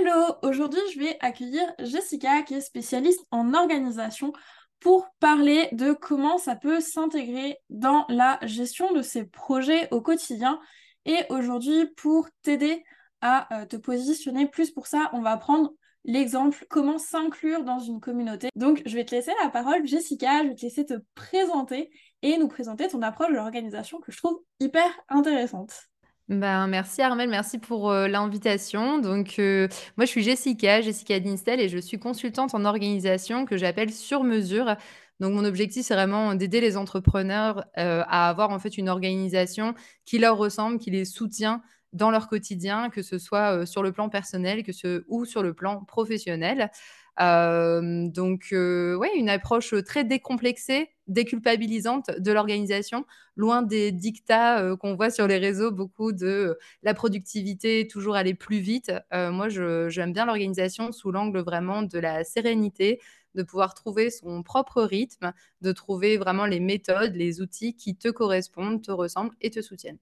Hello, aujourd'hui je vais accueillir Jessica qui est spécialiste en organisation pour parler de comment ça peut s'intégrer dans la gestion de ses projets au quotidien. Et aujourd'hui, pour t'aider à euh, te positionner plus pour ça, on va prendre l'exemple comment s'inclure dans une communauté. Donc je vais te laisser la parole, Jessica, je vais te laisser te présenter et nous présenter ton approche de l'organisation que je trouve hyper intéressante. Ben, merci Armel, merci pour euh, l'invitation. Donc, euh, moi, je suis Jessica, Jessica Dinstel, et je suis consultante en organisation que j'appelle sur mesure. Donc, mon objectif, c'est vraiment d'aider les entrepreneurs euh, à avoir en fait une organisation qui leur ressemble, qui les soutient dans leur quotidien, que ce soit sur le plan personnel que ce, ou sur le plan professionnel. Euh, donc, euh, ouais, une approche très décomplexée, déculpabilisante de l'organisation, loin des dictats euh, qu'on voit sur les réseaux, beaucoup de la productivité, toujours aller plus vite. moi, j'aime bien l'organisation sous l'angle vraiment de la sérénité, de pouvoir trouver son propre rythme, de trouver vraiment les méthodes, les outils qui te correspondent, te ressemblent et te soutiennent.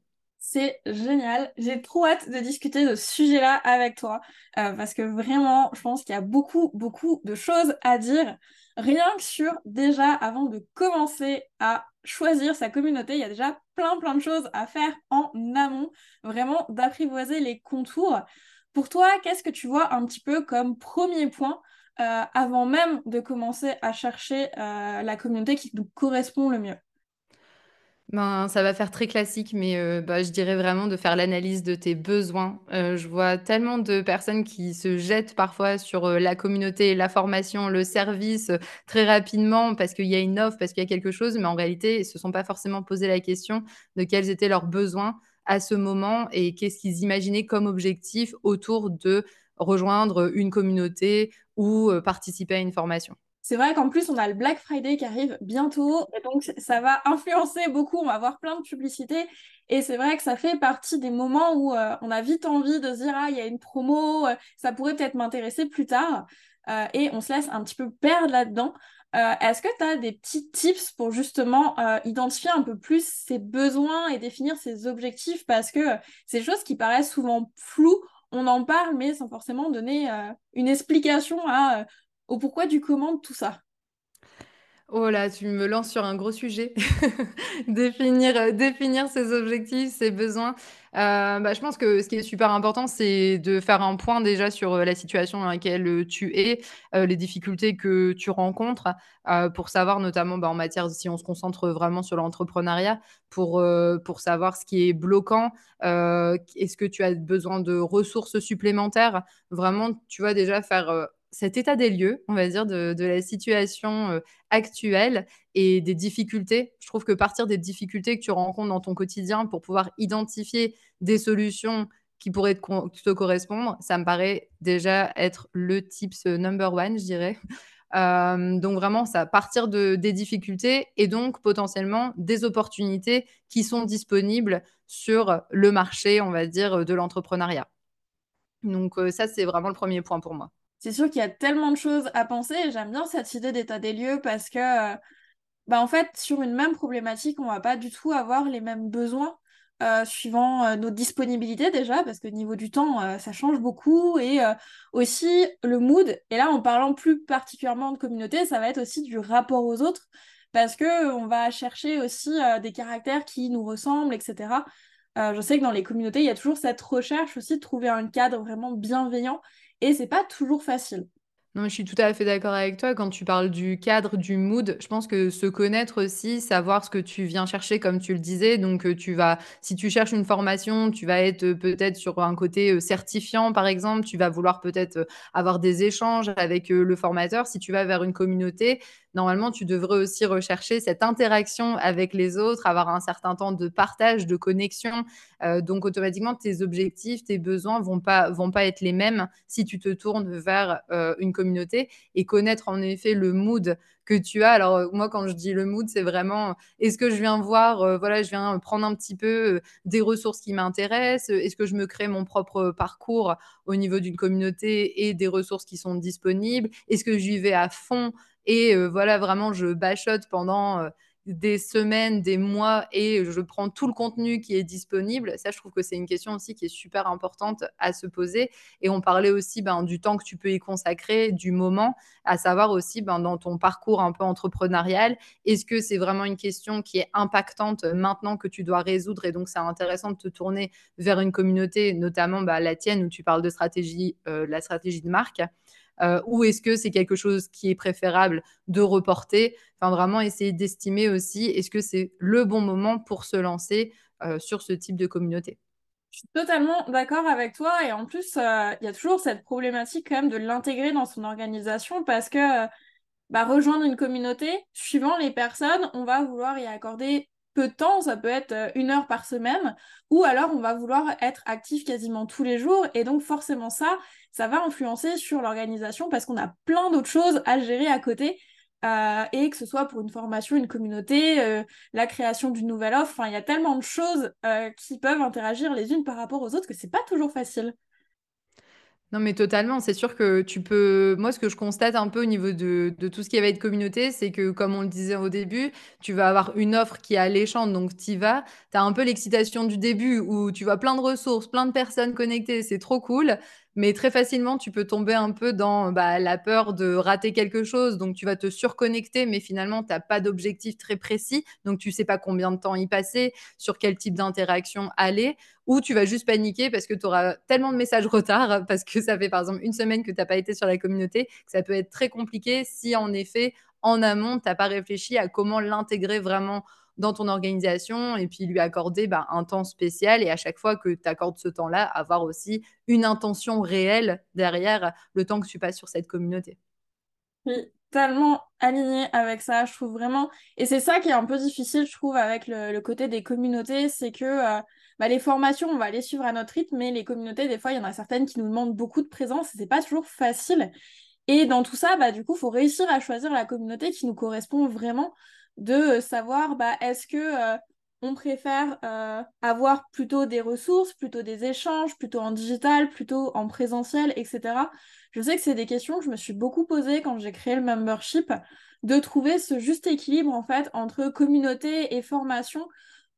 C'est génial. J'ai trop hâte de discuter de ce sujet-là avec toi euh, parce que vraiment, je pense qu'il y a beaucoup, beaucoup de choses à dire. Rien que sur déjà, avant de commencer à choisir sa communauté, il y a déjà plein, plein de choses à faire en amont, vraiment d'apprivoiser les contours. Pour toi, qu'est-ce que tu vois un petit peu comme premier point euh, avant même de commencer à chercher euh, la communauté qui nous correspond le mieux? Ben, ça va faire très classique, mais heu, bah, je dirais vraiment de faire l'analyse de tes besoins. Heu, je vois tellement de personnes qui se jettent parfois sur, heu, la communauté, la formation, le service, très rapidement parce qu'il y a une offre, parce qu'il y a quelque chose, mais en réalité, ils se sont pas forcément posé la question de quels étaient leurs besoins à ce moment et qu'est-ce qu'ils imaginaient comme objectif autour de rejoindre, une communauté ou, participer à une formation. C'est vrai qu'en plus, on a le Black Friday qui arrive bientôt, et donc ça va influencer beaucoup, on va avoir plein de publicités, et c'est vrai que ça fait partie des moments où euh, on a vite envie de se dire, ah, il y a une promo, euh, ça pourrait peut-être m'intéresser plus tard, euh, et on se laisse un petit peu perdre là-dedans. Est-ce que tu as des petits tips pour justement identifier un peu plus ses besoins et définir ses objectifs, parce que c'est des choses qui paraissent souvent floues, on en parle, mais sans forcément donner une explication à au pourquoi du comment de tout ça? Oh là, tu me lances sur un gros sujet. Définir, heu, définir ses objectifs, ses besoins. Heu, bah, je pense que ce qui est super important, c'est de faire un point déjà sur, heu, la situation dans laquelle, tu es, les difficultés que tu rencontres, pour savoir notamment, bah, en matière si on se concentre vraiment sur l'entrepreneuriat, pour, pour savoir ce qui est bloquant. Est-ce que tu as besoin de ressources supplémentaires? Vraiment, tu vois, déjà faire, cet état des lieux, on va dire, de, la situation euh, actuelle et des difficultés. Je trouve que partir des difficultés que tu rencontres dans ton quotidien pour pouvoir identifier des solutions qui pourraient te, correspondre, ça me paraît déjà être le tips number one, je dirais. Euh, donc vraiment, ça partir de, des difficultés et donc potentiellement des opportunités qui sont disponibles sur le marché, on va dire, de l'entrepreneuriat. Donc euh, ça, c'est vraiment le premier point pour moi c'est sûr qu'il y a tellement de choses à penser et j'aime bien cette idée d'état des lieux parce que, euh, bah, en fait, sur une même problématique, on va pas du tout avoir les mêmes besoins euh, suivant euh, nos disponibilités déjà, parce que niveau du temps, ça change beaucoup et aussi le mood. Et là, en parlant plus particulièrement de communauté, ça va être aussi du rapport aux autres parce que on va chercher aussi des caractères qui nous ressemblent, etc. je sais que dans les communautés, il y a toujours cette recherche aussi de trouver un cadre vraiment bienveillant et c'est pas toujours facile. Non, je suis tout à fait d'accord avec toi. Quand tu parles du cadre, du mood, je pense que se connaître aussi, savoir ce que tu viens chercher, comme tu le disais. Donc, euh, tu vas, si tu cherches une formation, tu vas être euh, peut-être sur un côté euh, certifiant, par exemple. Tu vas vouloir peut-être avoir des échanges avec le formateur. Si tu vas vers une communauté, normalement, tu devrais aussi rechercher cette interaction avec les autres, avoir un certain temps de partage, de connexion. Euh, donc, automatiquement, tes objectifs, tes besoins vont pas, vont pas être les mêmes si tu te tournes vers euh, une communauté et connaître en effet le mood que tu as. Alors, euh, moi, quand je dis le mood, c'est vraiment est-ce que je viens voir, voilà, je viens prendre un petit peu des ressources qui m'intéressent? Est-ce que je me crée mon propre parcours au niveau d'une communauté et des ressources qui sont disponibles? Est-ce que j'y vais à fond et voilà, vraiment, je bachote pendant des semaines, des mois et je prends tout le contenu qui est disponible. Ça, je trouve que c'est une question aussi qui est super importante à se poser. Et on parlait aussi ben, du temps que tu peux y consacrer, du moment, à savoir aussi ben, dans ton parcours un peu entrepreneurial, est-ce que c'est vraiment une question qui est impactante maintenant que tu dois résoudre et donc c'est intéressant de te tourner vers une communauté, notamment bah, la tienne où tu parles de stratégie, euh, la stratégie de marque euh, ou est-ce que c'est quelque chose qui est préférable de reporter? Enfin, vraiment essayer d'estimer aussi est-ce que c'est le bon moment pour se lancer euh, sur ce type de communauté? Je suis totalement d'accord avec toi et en plus, euh, il y a toujours cette problématique quand même de l'intégrer dans son organisation parce que bah, rejoindre une communauté, suivant les personnes, on va vouloir y accorder peu de temps, ça peut être euh, une heure par semaine, ou alors on va vouloir être actif quasiment tous les jours, et donc forcément ça, ça va influencer sur l'organisation parce qu'on a plein d'autres choses à gérer à côté, euh, et que ce soit pour une formation, une communauté, euh, la création d'une nouvelle offre, il y a tellement de choses qui peuvent interagir les unes par rapport aux autres que c'est pas toujours facile. Non, mais totalement. C'est sûr que tu peux. Moi, ce que je constate un peu au niveau de, de tout ce qui va être communauté, c'est que, comme on le disait au début, tu vas avoir une offre qui est alléchante, donc tu y vas. Tu as un peu l'excitation du début où tu vois plein de ressources, plein de personnes connectées, c'est trop cool. Mais très facilement, tu peux tomber un peu dans bah, la peur de rater quelque chose. Donc, tu vas te surconnecter, mais finalement, tu n'as pas d'objectif très précis. Donc, tu sais pas combien de temps y passer, sur quel type d'interaction aller. Ou tu vas juste paniquer parce que tu auras tellement de messages retard, parce que ça fait par exemple une semaine que tu n'as pas été sur la communauté, que ça peut être très compliqué si en effet, en amont, tu n'as pas réfléchi à comment l'intégrer vraiment dans ton organisation et puis lui accorder bah, un temps spécial et à chaque fois que tu accordes ce temps-là, avoir aussi une intention réelle derrière le temps que tu passes sur cette communauté. Oui, tellement aligné avec ça, je trouve vraiment. Et c'est ça qui est un peu difficile, je trouve, avec le, côté des communautés, c'est que euh, bah, les formations, on va les suivre à notre rythme, mais les communautés, des fois, il y en a certaines qui nous demandent beaucoup de présence et c'est pas toujours facile. Et dans tout ça, bah, du coup, il faut réussir à choisir la communauté qui nous correspond vraiment de savoir bah, est-ce que euh, on préfère euh, avoir plutôt des ressources, plutôt des échanges, plutôt en digital, plutôt en présentiel, etc. Je sais que c'est des questions que je me suis beaucoup posées quand j'ai créé le membership, de trouver ce juste équilibre en fait entre communauté et formation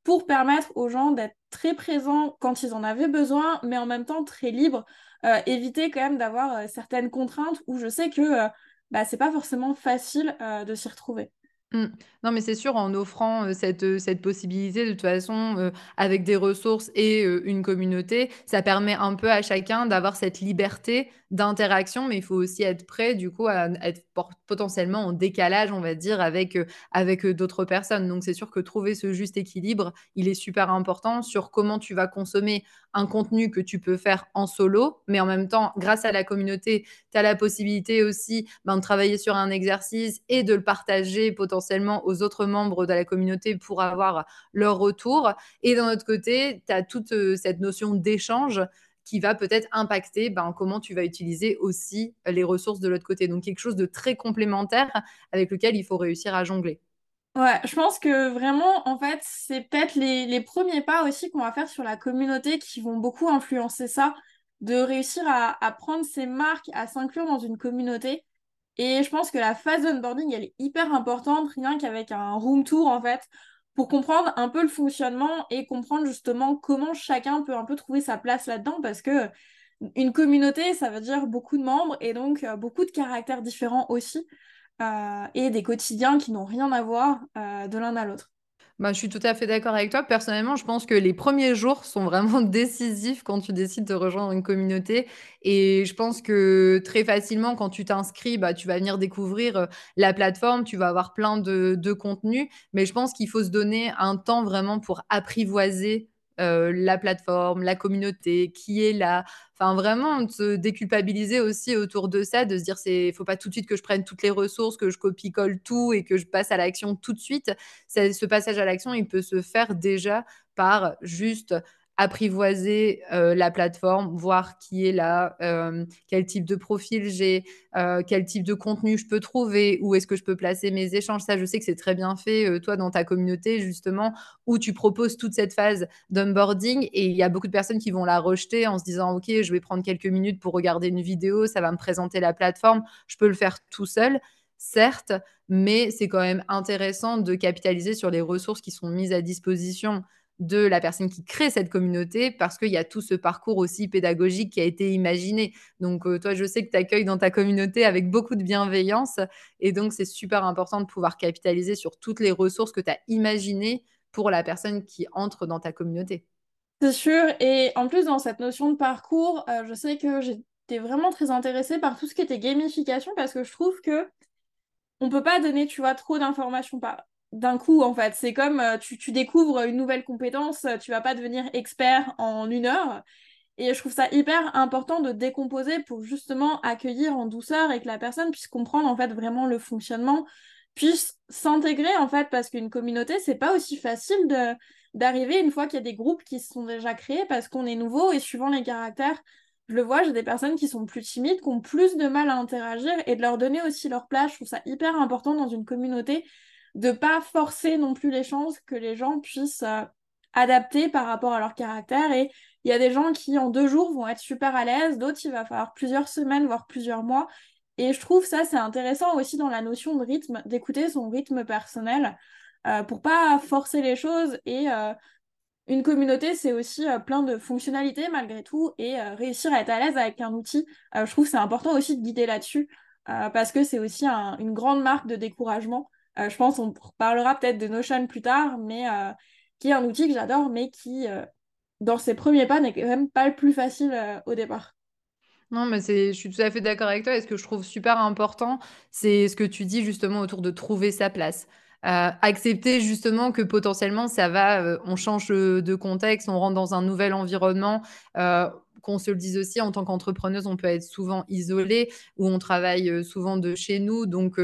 pour permettre aux gens d'être très présents quand ils en avaient besoin, mais en même temps très libres, euh, éviter quand même d'avoir certaines contraintes où je sais que bah, c'est pas forcément facile de s'y retrouver. Mmh. Non, mais c'est sûr, en offrant, cette, cette possibilité, de toute façon, avec des ressources et une communauté, ça permet un peu à chacun d'avoir cette liberté d'interaction, mais il faut aussi être prêt, du coup, à être potentiellement en décalage, on va dire, avec, avec, d'autres personnes. Donc c'est sûr que trouver ce juste équilibre, il est super important sur comment tu vas consommer un contenu que tu peux faire en solo, mais en même temps, grâce à la communauté, tu as la possibilité aussi, ben, de travailler sur un exercice et de le partager potentiellement aux autres membres de la communauté pour avoir leur retour. Et d'un autre côté, tu as toute euh, cette notion d'échange qui va peut-être impacter ben, comment tu vas utiliser aussi les ressources de l'autre côté. Donc quelque chose de très complémentaire avec lequel il faut réussir à jongler. Ouais, je pense que vraiment, en fait, c'est peut-être les, les, premiers pas aussi qu'on va faire sur la communauté qui vont beaucoup influencer ça, de réussir à, à prendre ses marques, à s'inclure dans une communauté. Et je pense que la phase d'onboarding, elle est hyper importante, rien qu'avec un room tour, en fait, pour comprendre un peu le fonctionnement et comprendre justement comment chacun peut un peu trouver sa place là-dedans, parce que une communauté, ça veut dire beaucoup de membres et donc euh, beaucoup de caractères différents aussi, euh, et des quotidiens qui n'ont rien à voir euh, de l'un à l'autre. Bah, je suis tout à fait d'accord avec toi. Personnellement, je pense que les premiers jours sont vraiment décisifs quand tu décides de rejoindre une communauté. Et je pense que très facilement, quand tu t'inscris, bah, tu vas venir découvrir euh, la plateforme, tu vas avoir plein de, de contenus. Mais je pense qu'il faut se donner un temps vraiment pour apprivoiser euh, la plateforme, la communauté, qui est là. Enfin, vraiment, se déculpabiliser aussi autour de ça, de se dire, c'est, faut pas tout de suite que je prenne toutes les ressources, que je copie-colle tout et que je passe à l'action tout de suite. ce passage à l'action, il peut se faire déjà par juste apprivoiser euh, la plateforme, voir qui est là, euh, quel type de profil j'ai, euh, quel type de contenu je peux trouver, où est-ce que je peux placer mes échanges. Ça, je sais que c'est très bien fait, toi, dans ta communauté, justement, où tu proposes toute cette phase d'onboarding et il y a beaucoup de personnes qui vont la rejeter en se disant, OK, je vais prendre quelques minutes pour regarder une vidéo, ça va me présenter la plateforme, je peux le faire tout seul. certes, mais c'est quand même intéressant de capitaliser sur les ressources qui sont mises à disposition de la personne qui crée cette communauté parce qu'il y a tout ce parcours aussi pédagogique qui a été imaginé. Donc, euh, toi, je sais que tu accueilles dans ta communauté avec beaucoup de bienveillance et donc c'est super important de pouvoir capitaliser sur toutes les ressources que tu as imaginées pour la personne qui entre dans ta communauté. C'est sûr, et en plus dans cette notion de parcours, euh, je sais que j'étais vraiment très intéressée par tout ce qui était gamification parce que je trouve que on peut pas donner, tu vois, trop d'informations d'un coup en fait. C'est comme euh, tu, tu, découvres une nouvelle compétence, euh, tu vas pas devenir expert en une heure. Et je trouve ça hyper important de décomposer pour justement accueillir en douceur et que la personne puisse comprendre en fait vraiment le fonctionnement, puisse s'intégrer en fait parce qu'une communauté c'est pas aussi facile de d'arriver une fois qu'il y a des groupes qui se sont déjà créés parce qu'on est nouveau et suivant les caractères je le vois, j'ai des personnes qui sont plus timides, qui ont plus de mal à interagir et de leur donner aussi leur place. Je trouve ça hyper important dans une communauté de pas forcer non plus les chances que les gens puissent euh, adapter par rapport à leur caractère. Et il y a des gens qui en deux jours vont être super à l'aise, d'autres il va falloir plusieurs semaines, voire plusieurs mois. Et je trouve ça c'est intéressant aussi dans la notion de rythme, d'écouter son rythme personnel euh, pour pas forcer les choses et euh, une communauté, c'est aussi plein de fonctionnalités malgré tout et réussir à être à l'aise avec un outil. Je trouve c'est important aussi de guider là-dessus parce que c'est aussi une grande marque de découragement. Je pense qu'on parlera peut-être de Notion plus tard, mais qui est un outil que j'adore, mais qui, dans ses premiers pas, n'est quand même pas le plus facile au départ. Non, mais je suis tout à fait d'accord avec toi. Et ce que je trouve super important, c'est ce que tu dis justement autour de trouver sa place. Euh, accepter justement que potentiellement ça va, euh, on change de contexte, on rentre dans un nouvel environnement. Euh, qu'on se le dise aussi, en tant qu'entrepreneuse, on peut être souvent isolé ou on travaille souvent de chez nous. Donc,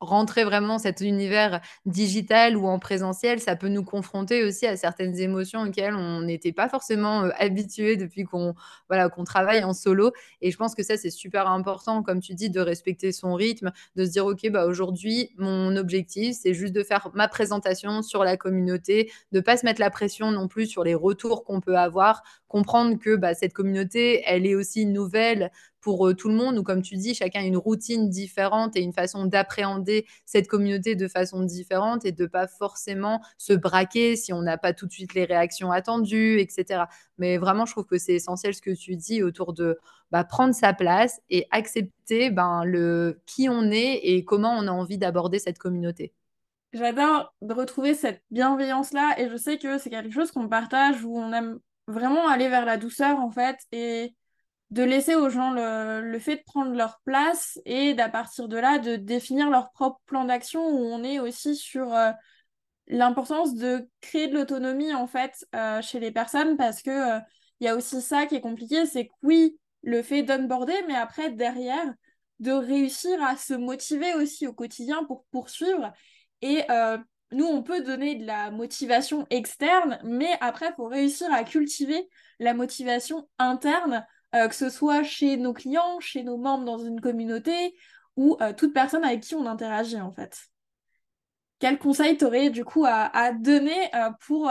rentrer vraiment cet univers digital ou en présentiel, ça peut nous confronter aussi à certaines émotions auxquelles on n'était pas forcément euh, habitué depuis qu'on voilà, travaille en solo. Et je pense que ça, c'est super important, comme tu dis, de respecter son rythme, de se dire, OK, bah, aujourd'hui, mon objectif, c'est juste de faire ma présentation sur la communauté, de pas se mettre la pression non plus sur les retours qu'on peut avoir, comprendre que bah, cette communauté, elle est aussi nouvelle pour euh, tout le monde, ou comme tu dis, chacun a une routine différente et une façon d'appréhender cette communauté de façon différente et de pas forcément se braquer si on n'a pas tout de suite les réactions attendues, etc. Mais vraiment, je trouve que c'est essentiel ce que tu dis autour de bah, prendre sa place et accepter ben, le qui on est et comment on a envie d'aborder cette communauté. J'adore retrouver cette bienveillance-là et je sais que c'est quelque chose qu'on partage où on aime vraiment aller vers la douceur en fait et de laisser aux gens le, fait de prendre leur place et d'à partir de là, de définir leur propre plan d'action où on est aussi sur euh, l'importance de créer de l'autonomie en fait euh, chez les personnes parce que il euh, y a aussi ça qui est compliqué, c'est que oui, le fait d'onboarder, mais après derrière, de réussir à se motiver aussi au quotidien pour poursuivre. Et nous, on peut donner de la motivation externe, mais après, il faut réussir à cultiver la motivation interne euh, que ce soit chez nos clients, chez nos membres dans une communauté ou euh, toute personne avec qui on interagit en fait. Quel conseil t'aurais du coup à, donner euh, pour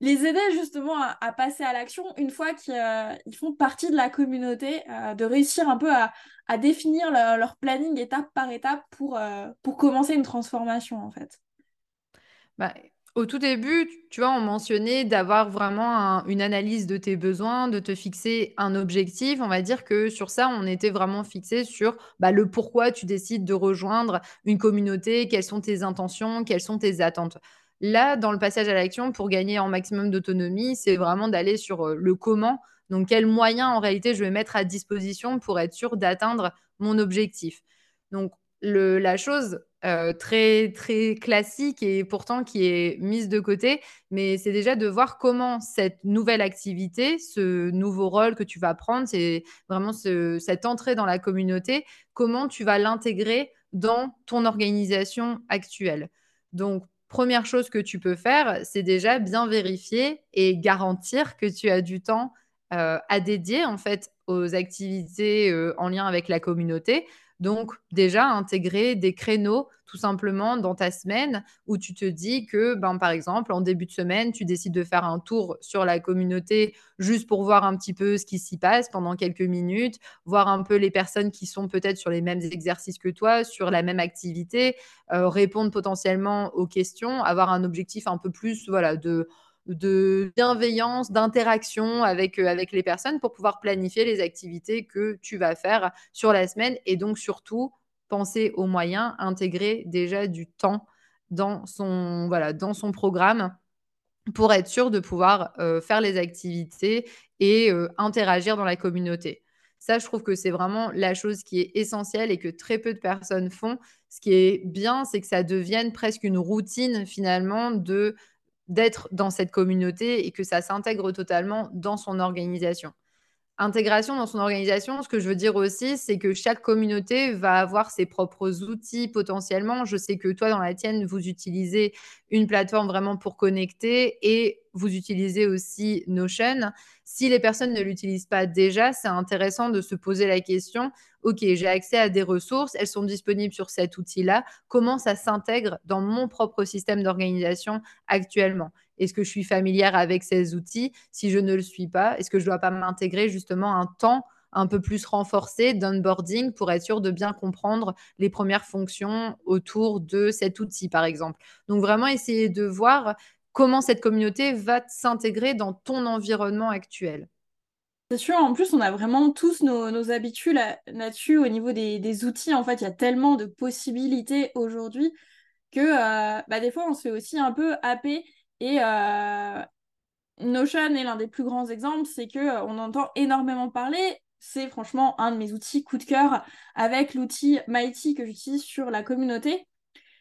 les aider justement à, passer à l'action une fois qu'ils font partie de la communauté, de réussir un peu à, définir leur planning étape par étape pour, pour commencer une transformation en fait? Bah, au tout début, tu vois, on mentionnait d'avoir vraiment une analyse de tes besoins, de te fixer un objectif. On va dire que sur ça, on était vraiment fixé sur bah, le pourquoi tu décides de rejoindre une communauté, quelles sont tes intentions, quelles sont tes attentes. Là, dans le passage à l'action, pour gagner en maximum d'autonomie, c'est vraiment d'aller sur euh, le comment. Donc, quels moyens en réalité je vais mettre à disposition pour être sûr d'atteindre mon objectif. Donc, la chose euh, très, très classique et pourtant qui est mise de côté, mais c'est déjà de voir comment cette nouvelle activité, ce nouveau rôle que tu vas prendre, c'est vraiment cette entrée dans la communauté, comment tu vas l'intégrer dans ton organisation actuelle. Donc, première chose que tu peux faire, c'est déjà bien vérifier et garantir que tu as du temps euh, à dédier en fait aux activités euh, en lien avec la communauté. Donc déjà, intégrer des créneaux tout simplement dans ta semaine où tu te dis que, ben, par exemple, en début de semaine, tu décides de faire un tour sur la communauté juste pour voir un petit peu ce qui s'y passe pendant quelques minutes, voir un peu les personnes qui sont peut-être sur les mêmes exercices que toi, sur la même activité, euh, répondre potentiellement aux questions, avoir un objectif un peu plus voilà, de de bienveillance, d'interaction avec, euh, avec les personnes pour pouvoir planifier les activités que tu vas faire sur la semaine et donc surtout penser aux moyens, intégrer déjà du temps dans son, voilà, dans son programme pour être sûr de pouvoir euh, faire les activités et euh, interagir dans la communauté. Ça, je trouve que c'est vraiment la chose qui est essentielle et que très peu de personnes font. Ce qui est bien, c'est que ça devienne presque une routine finalement de d'être dans cette communauté et que ça s'intègre totalement dans son organisation. Intégration dans son organisation, ce que je veux dire aussi, c'est que chaque communauté va avoir ses propres outils potentiellement. Je sais que toi, dans la tienne, vous utilisez une plateforme vraiment pour connecter et vous utilisez aussi Notion. Si les personnes ne l'utilisent pas déjà, c'est intéressant de se poser la question, OK, j'ai accès à des ressources, elles sont disponibles sur cet outil-là, comment ça s'intègre dans mon propre système d'organisation actuellement? Est-ce que je suis familière avec ces outils? Si je ne le suis pas, est-ce que je ne dois pas m'intégrer justement un temps un peu plus renforcé d'onboarding pour être sûr de bien comprendre les premières fonctions autour de cet outil, par exemple? Donc vraiment essayer de voir comment cette communauté va s'intégrer dans ton environnement actuel. C'est sûr, en plus, on a vraiment tous nos, habitudes là-dessus au niveau des, outils. En fait, il y a tellement de possibilités aujourd'hui que euh, bah, des fois, on se fait aussi un peu happer. Et euh, Notion est l'un des plus grands exemples, c'est qu'on euh, on entend énormément parler. C'est franchement un de mes outils coup de cœur avec l'outil Mighty que j'utilise sur la communauté.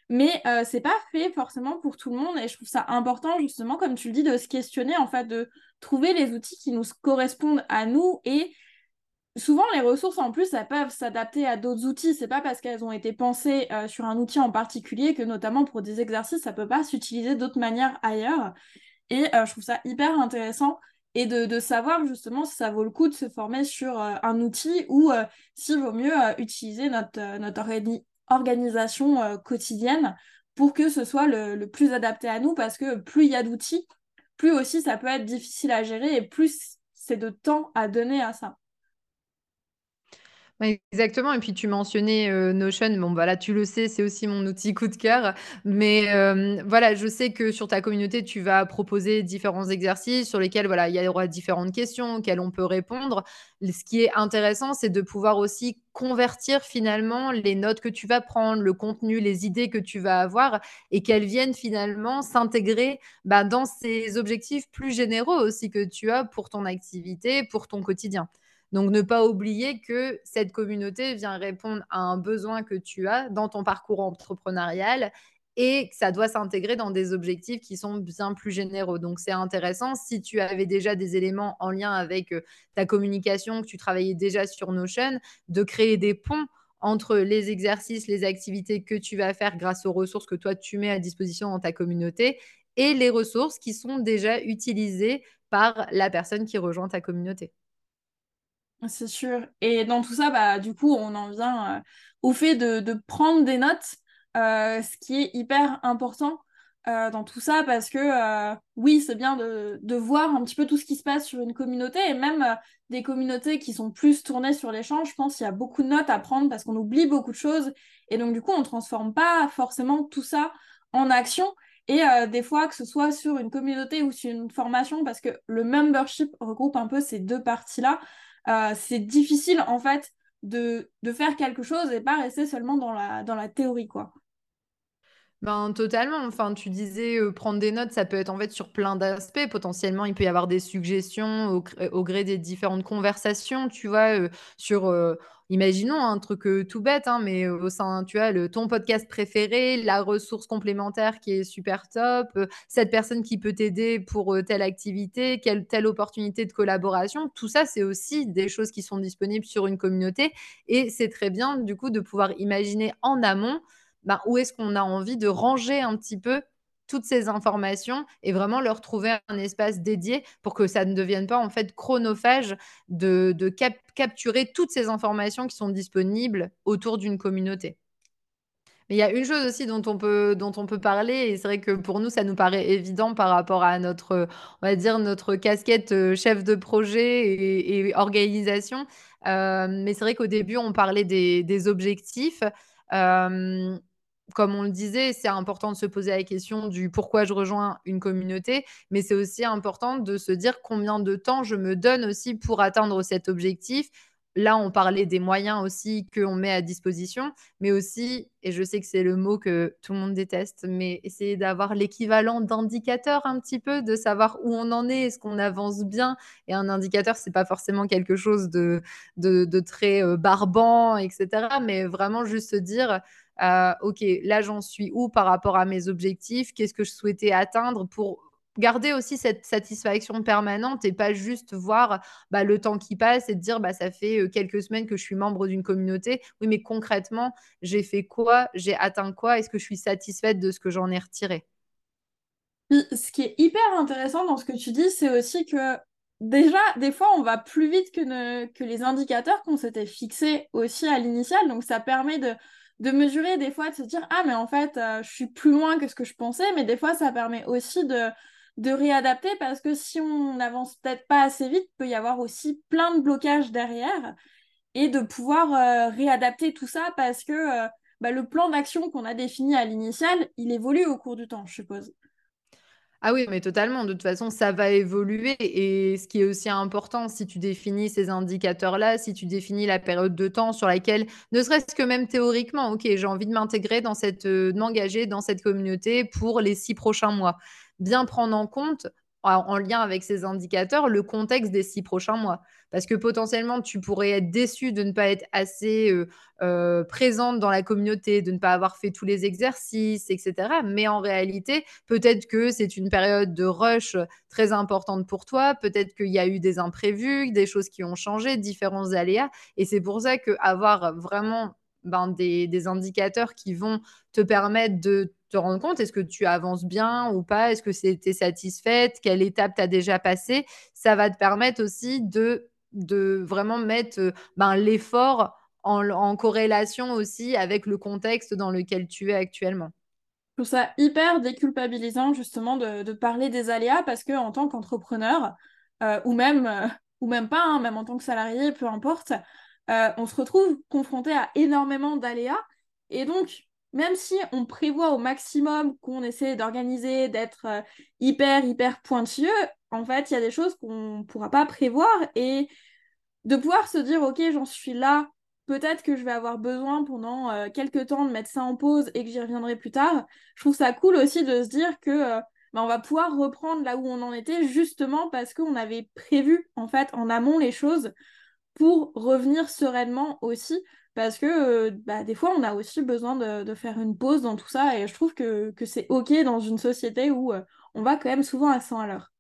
Mais euh, c'est pas fait forcément pour tout le monde et je trouve ça important justement, comme tu le dis, de se questionner, en fait, de trouver les outils qui nous correspondent à nous et souvent les ressources en plus, elles peuvent s'adapter à d'autres outils. C'est pas parce qu'elles ont été pensées euh, sur un outil en particulier que notamment pour des exercices, ça peut pas s'utiliser d'autres manières ailleurs. Et euh, je trouve ça hyper intéressant et de, savoir justement si ça vaut le coup de se former sur un outil ou s'il vaut mieux utiliser notre, notre organisation euh, quotidienne pour que ce soit le, plus adapté à nous parce que plus il y a d'outils, plus aussi ça peut être difficile à gérer et plus c'est de temps à donner à ça. Exactement et puis tu mentionnais, heu, Notion. Bon, bah, tu le sais, c'est aussi mon outil coup de cœur. Mais, hem, voilà, je sais que sur ta communauté, tu vas proposer différents exercices sur lesquels, voilà, il y aura différentes questions auxquelles on peut répondre. ce qui est intéressant, c'est de pouvoir aussi convertir finalement les notes que tu vas prendre, le contenu, les idées que tu vas avoir et qu'elles viennent finalement s'intégrer, bah, dans ces objectifs plus généraux aussi que tu as pour ton activité, pour ton quotidien. Donc, ne pas oublier que cette communauté vient répondre à un besoin que tu as dans ton parcours entrepreneurial et que ça doit s'intégrer dans des objectifs qui sont bien plus généraux. Donc, c'est intéressant. Si tu avais déjà des éléments en lien avec euh, ta communication, que tu travaillais déjà sur Notion, de créer des ponts entre les exercices, les activités que tu vas faire grâce aux ressources que toi, tu mets à disposition dans ta communauté et les ressources qui sont déjà utilisées par la personne qui rejoint ta communauté. C'est sûr. Et dans tout ça, bah, du coup, on en vient euh, au fait de, prendre des notes, euh, ce qui est hyper important euh, dans tout ça, parce que oui, c'est bien de, de, voir un petit peu tout ce qui se passe sur une communauté, et même des communautés qui sont plus tournées sur l'échange. Je pense qu'il y a beaucoup de notes à prendre parce qu'on oublie beaucoup de choses, et donc du coup, on ne transforme pas forcément tout ça en action. Et des fois, que ce soit sur une communauté ou sur une formation, parce que le membership regroupe un peu ces deux parties-là, euh, c'est difficile en fait de, de, faire quelque chose et pas rester seulement dans la, dans la théorie quoi. Ben, totalement. Enfin, tu disais euh, prendre des notes, ça peut être en fait sur plein d'aspects. Potentiellement, il peut y avoir des suggestions au, gré des différentes conversations, tu vois, euh, sur, euh, imaginons un truc tout bête, hein, mais au sein, tu vois, le, ton podcast préféré, la ressource complémentaire qui est super top, cette personne qui peut t'aider pour telle activité, quelle telle opportunité de collaboration. Tout ça, c'est aussi des choses qui sont disponibles sur une communauté et c'est très bien, du coup, de pouvoir imaginer en amont bah, où est-ce qu'on a envie de ranger un petit peu toutes ces informations et vraiment leur trouver un espace dédié pour que ça ne devienne pas en fait chronophage de, capturer toutes ces informations qui sont disponibles autour d'une communauté. Il y a une chose aussi dont on peut dont on peut parler et c'est vrai que pour nous, ça nous paraît évident par rapport à notre, on va dire notre casquette, heu, chef de projet et organisation. Hem, mais c'est vrai qu'au début, on parlait des objectifs. Hem, comme on le disait, c'est important de se poser la question du pourquoi je rejoins une communauté, mais c'est aussi important de se dire combien de temps je me donne aussi pour atteindre cet objectif. Là, on parlait des moyens aussi qu'on met à disposition, mais aussi, et je sais que c'est le mot que tout le monde déteste, mais essayer d'avoir l'équivalent d'indicateur un petit peu, de savoir où on en est, est-ce qu'on avance bien. Et un indicateur, c'est pas forcément quelque chose de, de, de très euh, barbant, etc. Mais vraiment juste se dire, euh, OK, là, j'en suis où par rapport à mes objectifs? Qu'est-ce que je souhaitais atteindre pour garder aussi cette satisfaction permanente et pas juste voir bah, le temps qui passe et dire bah, ça fait quelques semaines que je suis membre d'une communauté. Oui, mais concrètement, j'ai fait quoi? J'ai atteint quoi? Est-ce que je suis satisfaite de ce que j'en ai retiré? Ce qui est hyper intéressant dans ce que tu dis, c'est aussi que déjà, des fois, on va plus vite que, que les indicateurs qu'on s'était fixés aussi à l'initial. Donc, ça permet de, de mesurer des fois, de se dire, ah, mais en fait, je suis plus loin que ce que je pensais. Mais des fois, ça permet aussi de de réadapter parce que si on n'avance peut-être pas assez vite, peut y avoir aussi plein de blocages derrière et de pouvoir euh, réadapter tout ça parce que euh, bah, le plan d'action qu'on a défini à l'initial, il évolue au cours du temps, je suppose. Ah oui, mais totalement. De toute façon, ça va évoluer et ce qui est aussi important, si tu définis ces indicateurs-là, si tu définis la période de temps sur laquelle, ne serait-ce que même théoriquement, OK, j'ai envie de m'intégrer dans cette, euh, de m'engager dans cette communauté pour les six prochains mois bien prendre en compte en lien avec ces indicateurs le contexte des six prochains mois. Parce que potentiellement, tu pourrais être déçu de ne pas être assez euh, euh, présente dans la communauté, de ne pas avoir fait tous les exercices, etc. Mais en réalité, peut-être que c'est une période de rush très importante pour toi, peut-être qu'il y a eu des imprévus, des choses qui ont changé, différents aléas. Et c'est pour ça qu'avoir vraiment ben, des, des, indicateurs qui vont te permettre de te rendre compte, est-ce que tu avances bien ou pas? Est-ce que c'était satisfaite? Quelle étape tu as déjà passé Ça va te permettre aussi de, de vraiment mettre euh, ben, l'effort en, corrélation aussi avec le contexte dans lequel tu es actuellement. Je trouve ça hyper déculpabilisant justement de, parler des aléas parce que en tant qu'entrepreneur, euh, ou même euh, ou même pas, hein, même en tant que salarié, peu importe, on se retrouve confronté à énormément d'aléas. Et donc, même si on prévoit au maximum qu'on essaie d'organiser, d'être euh, hyper, hyper pointilleux, en fait, il y a des choses qu'on ne pourra pas prévoir et de pouvoir se dire, OK, j'en suis là, peut-être que je vais avoir besoin pendant euh, quelques temps de mettre ça en pause et que j'y reviendrai plus tard. Je trouve ça cool aussi de se dire que euh, bah, on va pouvoir reprendre là où on en était justement parce qu'on avait prévu en fait en amont les choses pour revenir sereinement aussi parce que euh, bah, des fois, on a aussi besoin de, faire une pause dans tout ça, et je trouve que, c'est OK dans une société où euh, on va quand même souvent à 100 à l'heure.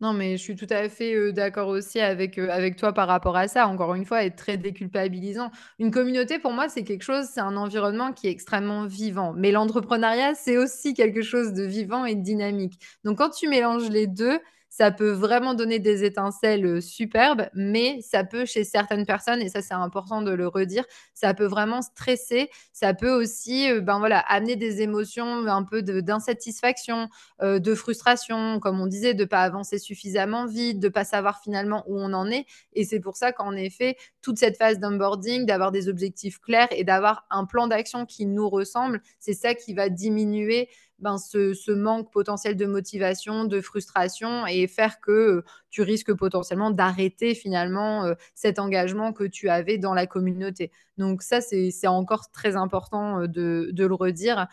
Non, mais je suis tout à fait d'accord aussi avec, avec toi par rapport à ça. Encore une fois, être très déculpabilisant. Une communauté, pour moi, c'est quelque chose, c'est un environnement qui est extrêmement vivant. Mais l'entrepreneuriat, c'est aussi quelque chose de vivant et de dynamique. Donc, quand tu mélanges les deux, ça peut vraiment donner des étincelles superbes, mais ça peut chez certaines personnes, et ça c'est important de le redire, ça peut vraiment stresser, ça peut aussi ben voilà, amener des émotions un peu d'insatisfaction, de, de, frustration, comme on disait, de ne pas avancer suffisamment vite, de ne pas savoir finalement où on en est. Et c'est pour ça qu'en effet, toute cette phase d'onboarding, d'avoir des objectifs clairs et d'avoir un plan d'action qui nous ressemble, c'est ça qui va diminuer ben, ce, manque potentiel de motivation, de frustration et faire que euh, tu risques potentiellement d'arrêter finalement euh, cet engagement que tu avais dans la communauté. Donc ça, c'est encore très important euh, de, le redire.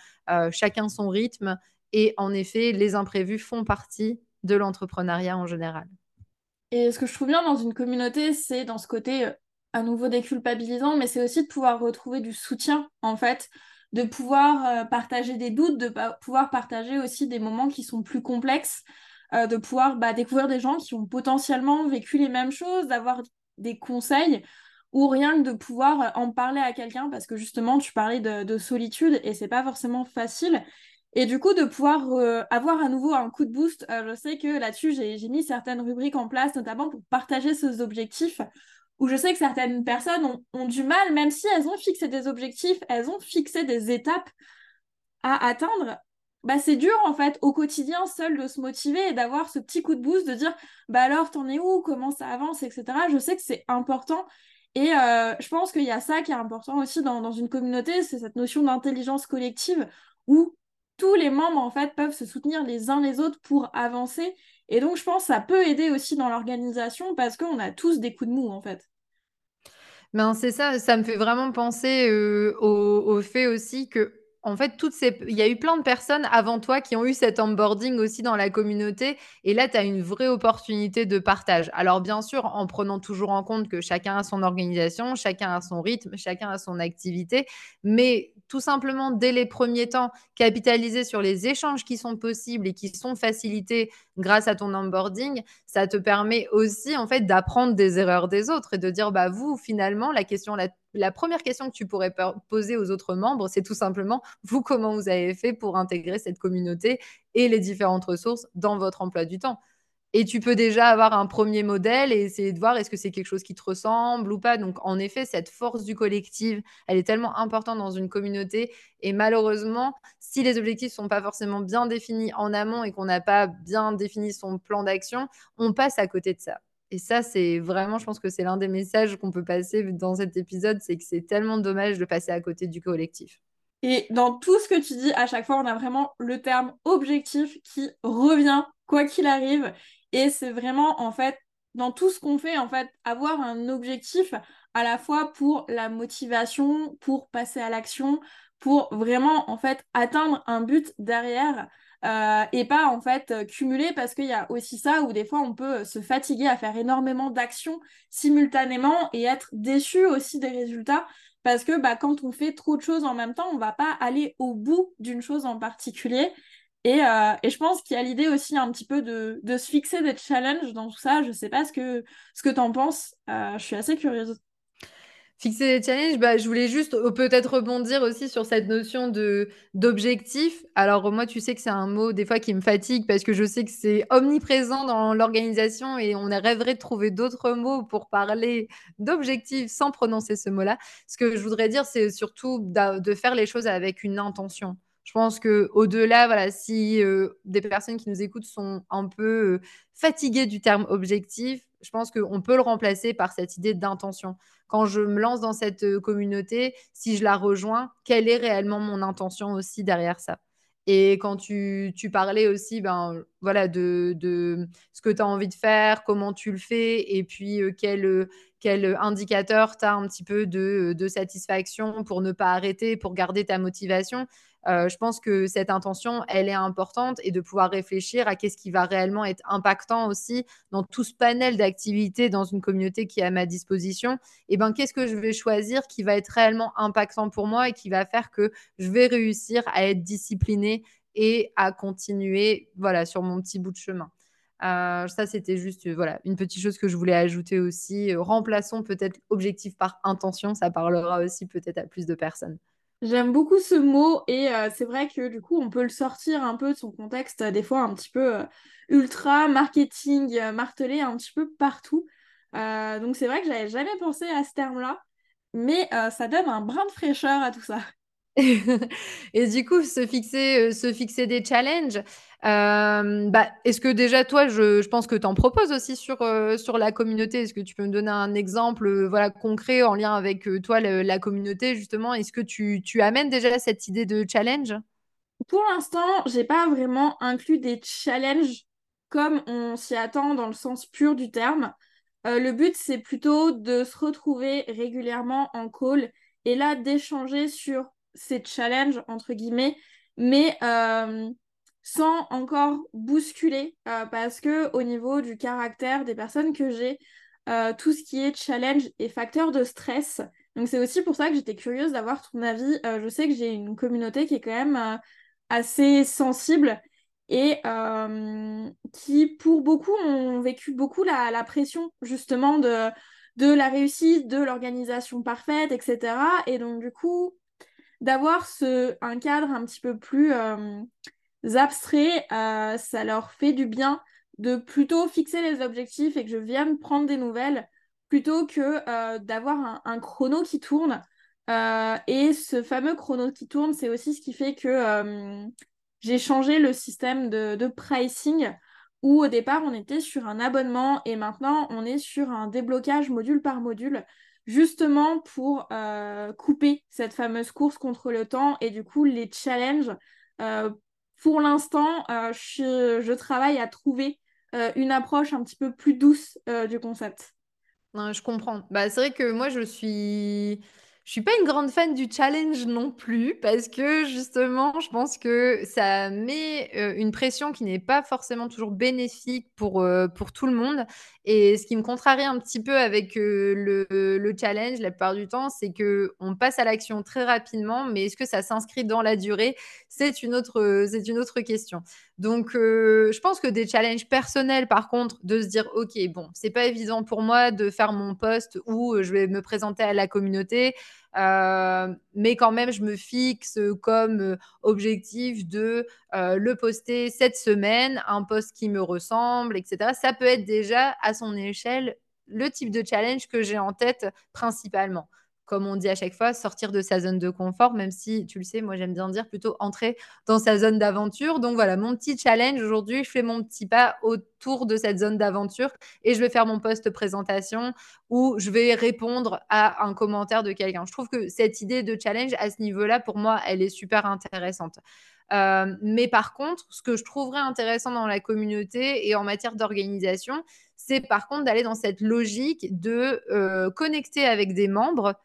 chacun son rythme et en effet, les imprévus font partie de l'entrepreneuriat en général. Et ce que je trouve bien dans une communauté, c'est dans ce côté à nouveau déculpabilisant, mais c'est aussi de pouvoir retrouver du soutien en fait de pouvoir euh, partager des doutes, de pouvoir partager aussi des moments qui sont plus complexes, euh, de pouvoir bah, découvrir des gens qui ont potentiellement vécu les mêmes choses, d'avoir des conseils ou rien que de pouvoir en parler à quelqu'un parce que justement tu parlais de, solitude et c'est pas forcément facile. Et du coup, de pouvoir euh, avoir à nouveau un coup de boost, euh, je sais que là-dessus, j'ai mis certaines rubriques en place, notamment pour partager ces objectifs, où je sais que certaines personnes ont, du mal, même si elles ont fixé des objectifs, elles ont fixé des étapes à atteindre, bah c'est dur en fait au quotidien seul de se motiver et d'avoir ce petit coup de boost de dire bah alors t'en es où, comment ça avance, etc. Je sais que c'est important et euh, je pense qu'il y a ça qui est important aussi dans, dans une communauté, c'est cette notion d'intelligence collective où tous les membres en fait peuvent se soutenir les uns les autres pour avancer. Et donc je pense que ça peut aider aussi dans l'organisation parce qu'on a tous des coups de mou en fait. Ben c'est ça, ça me fait vraiment penser euh, au, fait aussi que en fait, toutes ces... il y a eu plein de personnes avant toi qui ont eu cet onboarding aussi dans la communauté. Et là, tu as une vraie opportunité de partage. Alors, bien sûr, en prenant toujours en compte que chacun a son organisation, chacun a son rythme, chacun a son activité. Mais tout simplement, dès les premiers temps, capitaliser sur les échanges qui sont possibles et qui sont facilités grâce à ton onboarding, ça te permet aussi, en fait, d'apprendre des erreurs des autres et de dire, bah, vous, finalement, la question la la première question que tu pourrais poser aux autres membres, c'est tout simplement, vous, comment vous avez fait pour intégrer cette communauté et les différentes ressources dans votre emploi du temps? Et tu peux déjà avoir un premier modèle et essayer de voir est-ce que c'est quelque chose qui te ressemble ou pas? Donc, en effet, cette force du collectif, elle est tellement importante dans une communauté. Et malheureusement, si les objectifs ne sont pas forcément bien définis en amont et qu'on n'a pas bien défini son plan d'action, on passe à côté de ça. Et ça, c'est vraiment, je pense que c'est l'un des messages qu'on peut passer dans cet épisode, c'est que c'est tellement dommage de passer à côté du collectif. Et dans tout ce que tu dis, à chaque fois, on a vraiment le terme objectif qui revient, quoi qu'il arrive. Et c'est vraiment, en fait, dans tout ce qu'on fait, en fait, avoir un objectif à la fois pour la motivation, pour passer à l'action, pour vraiment, en fait, atteindre un but derrière. Euh, et pas en fait euh, cumuler parce qu'il y a aussi ça où des fois on peut se fatiguer à faire énormément d'actions simultanément et être déçu aussi des résultats parce que bah, quand on fait trop de choses en même temps, on va pas aller au bout d'une chose en particulier. Et, euh, je pense qu'il y a l'idée aussi un petit peu de, de, se fixer des challenges dans tout ça. Je sais pas ce que, ce que tu en penses. je suis assez curieuse. Fixer des challenges, bah, je voulais juste euh, peut-être rebondir aussi sur cette notion de d'objectif. Alors moi, tu sais que c'est un mot des fois qui me fatigue parce que je sais que c'est omniprésent dans l'organisation et on rêverait de trouver d'autres mots pour parler d'objectif sans prononcer ce mot-là. Ce que je voudrais dire, c'est surtout de faire les choses avec une intention. Je pense que au-delà, voilà, si euh, des personnes qui nous écoutent sont un peu euh, fatiguées du terme objectif, je pense qu'on peut le remplacer par cette idée d'intention. Quand je me lance dans cette euh, communauté, si je la rejoins, quelle est réellement mon intention aussi derrière ça? Et quand tu, tu, parlais aussi ben, voilà, de, de ce que tu as envie de faire, comment tu le fais, et puis euh, quel, quel indicateur tu as un petit peu de, de, satisfaction pour ne pas arrêter, pour garder ta motivation. Euh, je pense que cette intention, elle est importante et de pouvoir réfléchir à qu'est-ce qui va réellement être impactant aussi dans tout ce panel d'activités dans une communauté qui est à ma disposition. Et ben, qu'est-ce que je vais choisir qui va être réellement impactant pour moi et qui va faire que je vais réussir à être disciplinée et à continuer voilà, sur mon petit bout de chemin? Euh, ça, c'était juste voilà, une petite chose que je voulais ajouter aussi. remplaçons peut-être objectif par intention, ça parlera aussi peut-être à plus de personnes. J'aime beaucoup ce mot et euh, c'est vrai que du coup on peut le sortir un peu de son contexte, euh, des fois un petit peu euh, ultra marketing, martelé un petit peu partout. donc c'est vrai que j'avais jamais pensé à ce terme-là, mais ça donne un brin de fraîcheur à tout ça. Et du coup, se fixer, se fixer des challenges, euh, bah, est-ce que déjà, toi, je, pense que tu en proposes aussi sur, euh, sur la communauté? Est-ce que tu peux me donner un exemple euh, voilà, concret en lien avec toi, la communauté, justement? Est-ce que tu, tu, amènes déjà cette idée de challenge? Pour l'instant, j'ai pas vraiment inclus des challenges comme on s'y attend dans le sens pur du terme. le but, c'est plutôt de se retrouver régulièrement en call et là, d'échanger sur ces challenges, entre guillemets, mais sans encore bousculer, euh, parce que au niveau du caractère des personnes que j'ai, euh, tout ce qui est challenge est facteur de stress. Donc c'est aussi pour ça que j'étais curieuse d'avoir ton avis. Euh, je sais que j'ai une communauté qui est quand même assez sensible et qui, pour beaucoup, ont vécu beaucoup la, la pression justement de, de la réussite, de l'organisation parfaite, etc. Et donc du coup, d'avoir un cadre un petit peu plus euh, abstrait, euh, ça leur fait du bien de plutôt fixer les objectifs et que je vienne prendre des nouvelles plutôt que euh, d'avoir un, chrono qui tourne. et ce fameux chrono qui tourne, c'est aussi ce qui fait que j'ai changé le système de pricing où au départ on était sur un abonnement et maintenant on est sur un déblocage module par module justement pour euh, couper cette fameuse course contre le temps et du coup les challenges. Euh, pour l'instant, euh, je, travaille à trouver une approche un petit peu plus douce du concept. Je comprends. Bah, c'est vrai que moi, je suis je suis pas une grande fan du challenge non plus parce que justement, je pense que ça met euh, une pression qui n'est pas forcément toujours bénéfique pour, euh, pour tout le monde. Et ce qui me contrarie un petit peu avec euh, le, le, challenge la plupart du temps, c'est que on passe à l'action très rapidement, mais est-ce que ça s'inscrit dans la durée? C'est une c'est une autre question. Donc, je pense que des challenges personnels, par contre, de se dire, ok, bon, c'est pas évident pour moi de faire mon poste où je vais me présenter à la communauté. Euh, mais quand même, je me fixe comme euh, objectif de euh, le poster cette semaine, un post qui me ressemble, etc. Ça peut être déjà à son échelle le type de challenge que j'ai en tête principalement comme on dit à chaque fois, sortir de sa zone de confort, même si, tu le sais, moi j'aime bien dire plutôt entrer dans sa zone d'aventure. Donc voilà, mon petit challenge aujourd'hui, je fais mon petit pas autour de cette zone d'aventure et je vais faire mon post présentation où je vais répondre à un commentaire de quelqu'un. Je trouve que cette idée de challenge à ce niveau-là, pour moi, elle est super intéressante. Euh, mais par contre, ce que je trouverais intéressant dans la communauté et en matière d'organisation, c'est par contre d'aller dans cette logique de euh, connecter avec des membres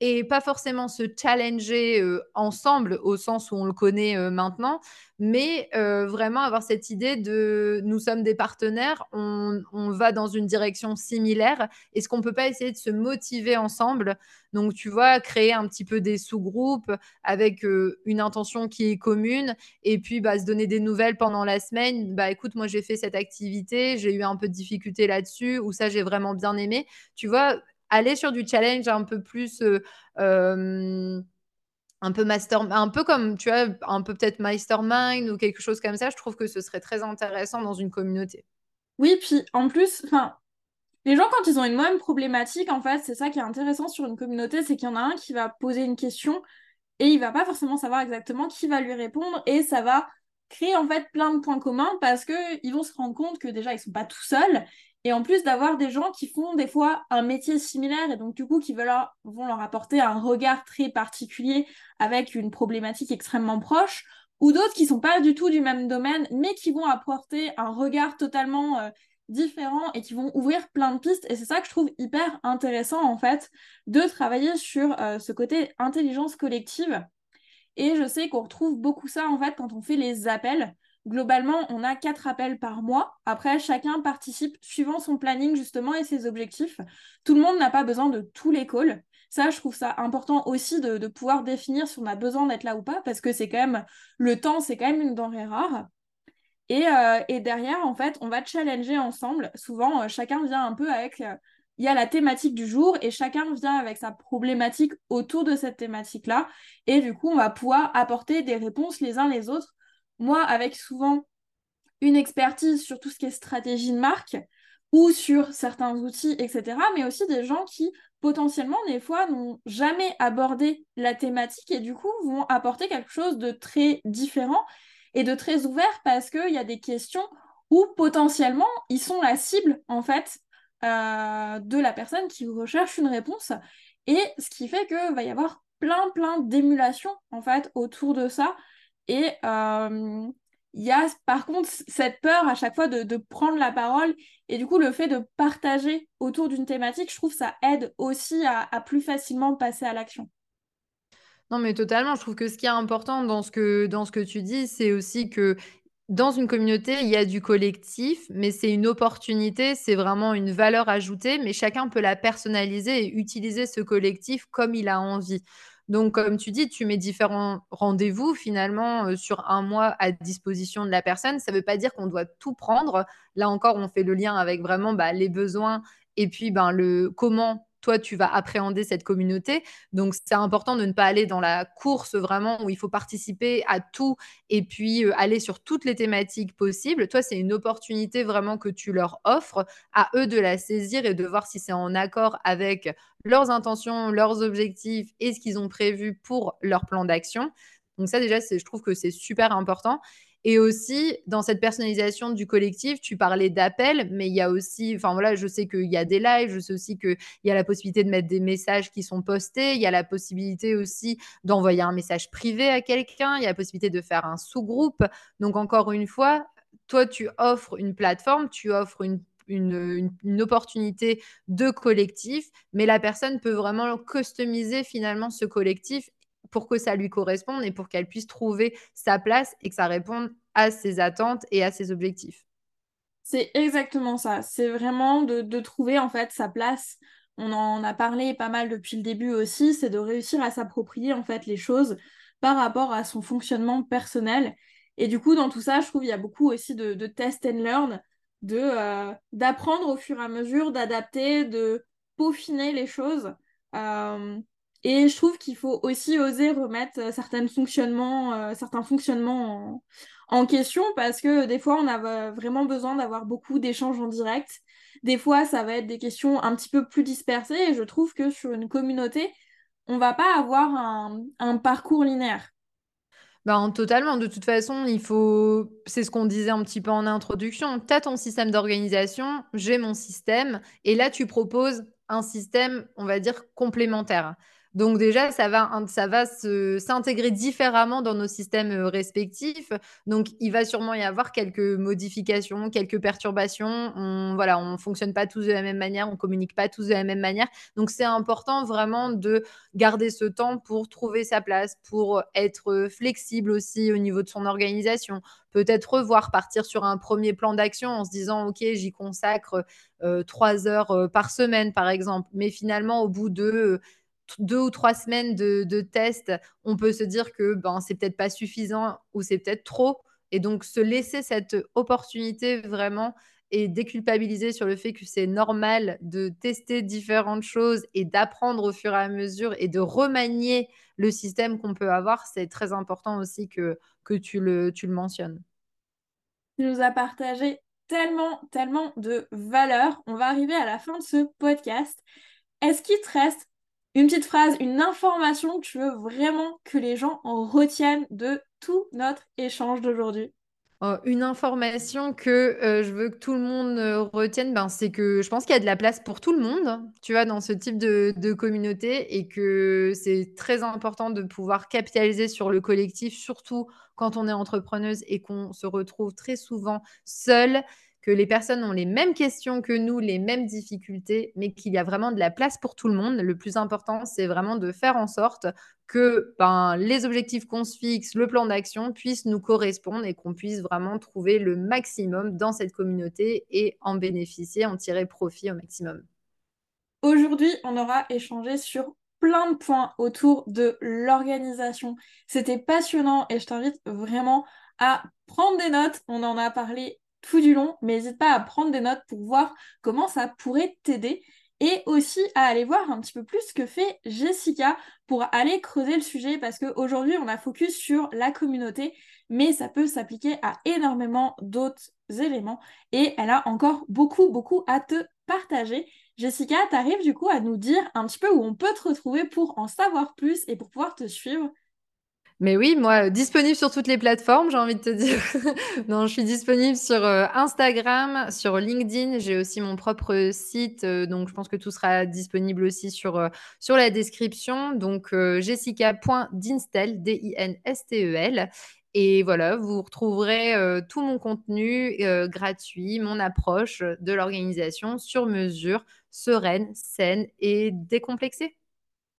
et pas forcément se challenger euh, ensemble au sens où on le connaît euh, maintenant, mais euh, vraiment avoir cette idée de nous sommes des partenaires, on, on va dans une direction similaire. Est-ce qu'on peut pas essayer de se motiver ensemble? Donc, tu vois, créer un petit peu des sous-groupes avec une intention qui est commune et puis bah, se donner des nouvelles pendant la semaine. Bah, écoute, moi j'ai fait cette activité, j'ai eu un peu de difficulté là-dessus, ou ça j'ai vraiment bien aimé. Tu vois, aller sur du challenge un peu plus euh, euh, un peu master un peu comme tu vois un peu peut-être mastermind ou quelque chose comme ça je trouve que ce serait très intéressant dans une communauté. Oui puis en plus enfin les gens quand ils ont une même problématique en fait c'est ça qui est intéressant sur une communauté c'est qu'il y en a un qui va poser une question et il va pas forcément savoir exactement qui va lui répondre et ça va créer en fait plein de points communs parce que ils vont se rendre compte que déjà ils sont pas tout seuls et en plus d'avoir des gens qui font des fois un métier similaire et donc du coup qui vont leur apporter un regard très particulier avec une problématique extrêmement proche, ou d'autres qui sont pas du tout du même domaine, mais qui vont apporter un regard totalement euh, différent et qui vont ouvrir plein de pistes. Et c'est ça que je trouve hyper intéressant en fait, de travailler sur euh, ce côté intelligence collective. Et je sais qu'on retrouve beaucoup ça en fait quand on fait les appels. Globalement, on a quatre appels par mois. Après, chacun participe suivant son planning justement et ses objectifs. Tout le monde n'a pas besoin de tous les calls. Ça, je trouve ça important aussi de, pouvoir définir si on a besoin d'être là ou pas, parce que c'est quand même le temps, c'est quand même une denrée rare. Et, euh, derrière, en fait, on va challenger ensemble. Souvent, euh, chacun vient un peu avec. Euh, il y a la thématique du jour et chacun vient avec sa problématique autour de cette thématique-là. Et du coup, on va pouvoir apporter des réponses les uns les autres moi, avec souvent une expertise sur tout ce qui est stratégie de marque ou sur certains outils, etc., mais aussi des gens qui potentiellement, des fois, n'ont jamais abordé la thématique et du coup vont apporter quelque chose de très différent et de très ouvert parce qu'il y a des questions où potentiellement ils sont la cible en fait euh, de la personne qui recherche une réponse et ce qui fait que va y avoir plein plein d'émulation en fait autour de ça et euh, il y a par contre cette peur à chaque fois de, prendre la parole et du coup le fait de partager autour d'une thématique, je trouve ça aide aussi à, plus facilement passer à l'action. Non mais totalement, je trouve que ce qui est important dans ce que, dans ce que tu dis, c'est aussi que dans une communauté, il y a du collectif, mais c'est une opportunité, c'est vraiment une valeur ajoutée, mais chacun peut la personnaliser et utiliser ce collectif comme il a envie. Donc, comme tu dis, tu mets différents rendez-vous finalement euh, sur un mois à disposition de la personne. Ça ne veut pas dire qu'on doit tout prendre. Là encore, on fait le lien avec vraiment bah, les besoins et puis ben, le comment toi, tu vas appréhender cette communauté. Donc, c'est important de ne pas aller dans la course vraiment où il faut participer à tout et puis euh, aller sur toutes les thématiques possibles. Toi, c'est une opportunité vraiment que tu leur offres à eux de la saisir et de voir si c'est en accord avec leurs intentions, leurs objectifs et ce qu'ils ont prévu pour leur plan d'action. Donc ça, déjà, je trouve que c'est super important. Et aussi, dans cette personnalisation du collectif, tu parlais d'appels, mais il y a aussi, enfin voilà, je sais qu'il y a des lives, je sais aussi qu'il y a la possibilité de mettre des messages qui sont postés, il y a la possibilité aussi d'envoyer un message privé à quelqu'un, il y a la possibilité de faire un sous-groupe. Donc encore une fois, toi, tu offres une plateforme, tu offres une une, une, opportunité de collectif, mais la personne peut vraiment customiser finalement ce collectif pour que ça lui corresponde et pour qu'elle puisse trouver sa place et que ça réponde à ses attentes et à ses objectifs. C'est exactement ça. C'est vraiment de, trouver en fait sa place. On en a parlé pas mal depuis le début aussi, c'est de réussir à s'approprier en fait les choses par rapport à son fonctionnement personnel. Et du coup, dans tout ça, je trouve qu'il y a beaucoup aussi de, de test and learn, de euh, d'apprendre au fur et à mesure, d'adapter, de peaufiner les choses. Euh, et je trouve qu'il faut aussi oser remettre euh, certains fonctionnements, euh, certains fonctionnements en, question parce que des fois, on a vraiment besoin d'avoir beaucoup d'échanges en direct. Des fois, ça va être des questions un petit peu plus dispersées et je trouve que sur une communauté, on va pas avoir un, parcours linéaire. Ben, totalement. De toute façon, il faut. C'est ce qu'on disait un petit peu en introduction. Tu as ton système d'organisation, j'ai mon système, et là, tu proposes un système, on va dire, complémentaire. Donc déjà, ça va, ça va s'intégrer différemment dans nos systèmes euh, respectifs. Donc il va sûrement y avoir quelques modifications, quelques perturbations. On voilà, on fonctionne pas tous de la même manière, on communique pas tous de la même manière. Donc c'est important vraiment de garder ce temps pour trouver sa place, pour être flexible aussi au niveau de son organisation. Peut-être revoir, partir sur un premier plan d'action en se disant ok, j'y consacre euh, trois heures euh, par semaine par exemple. Mais finalement, au bout de deux ou trois semaines de, de test, on peut se dire que ben, c'est peut-être pas suffisant ou c'est peut-être trop. Et donc, se laisser cette opportunité vraiment et déculpabiliser sur le fait que c'est normal de tester différentes choses et d'apprendre au fur et à mesure et de remanier le système qu'on peut avoir, c'est très important aussi que, que tu, le, tu le mentionnes. Tu nous as partagé tellement, tellement de valeurs. On va arriver à la fin de ce podcast. Est-ce qu'il te reste une petite phrase, une information que tu veux vraiment que les gens en retiennent de tout notre échange d'aujourd'hui. Oh, une information que euh, je veux que tout le monde euh, retienne, ben, c'est que je pense qu'il y a de la place pour tout le monde, tu vois, dans ce type de, de communauté et que c'est très important de pouvoir capitaliser sur le collectif, surtout quand on est entrepreneuse et qu'on se retrouve très souvent seul que les personnes ont les mêmes questions que nous, les mêmes difficultés, mais qu'il y a vraiment de la place pour tout le monde. Le plus important, c'est vraiment de faire en sorte que ben, les objectifs qu'on se fixe, le plan d'action puissent nous correspondre et qu'on puisse vraiment trouver le maximum dans cette communauté et en bénéficier, en tirer profit au maximum. Aujourd'hui, on aura échangé sur plein de points autour de l'organisation. C'était passionnant et je t'invite vraiment à prendre des notes. On en a parlé tout du long, mais n'hésite pas à prendre des notes pour voir comment ça pourrait t'aider et aussi à aller voir un petit peu plus ce que fait Jessica pour aller creuser le sujet parce qu'aujourd'hui on a focus sur la communauté, mais ça peut s'appliquer à énormément d'autres éléments et elle a encore beaucoup beaucoup à te partager. Jessica, tu arrives du coup à nous dire un petit peu où on peut te retrouver pour en savoir plus et pour pouvoir te suivre? Mais oui, moi, disponible sur toutes les plateformes, j'ai envie de te dire. non, je suis disponible sur euh, Instagram, sur LinkedIn. J'ai aussi mon propre site, euh, donc je pense que tout sera disponible aussi sur, euh, sur la description. Donc, jessica.dinstel, D-I-N-S-T-E-L. Et voilà, vous retrouverez tout mon contenu gratuit, mon approche de l'organisation sur mesure, sereine, saine et décomplexée.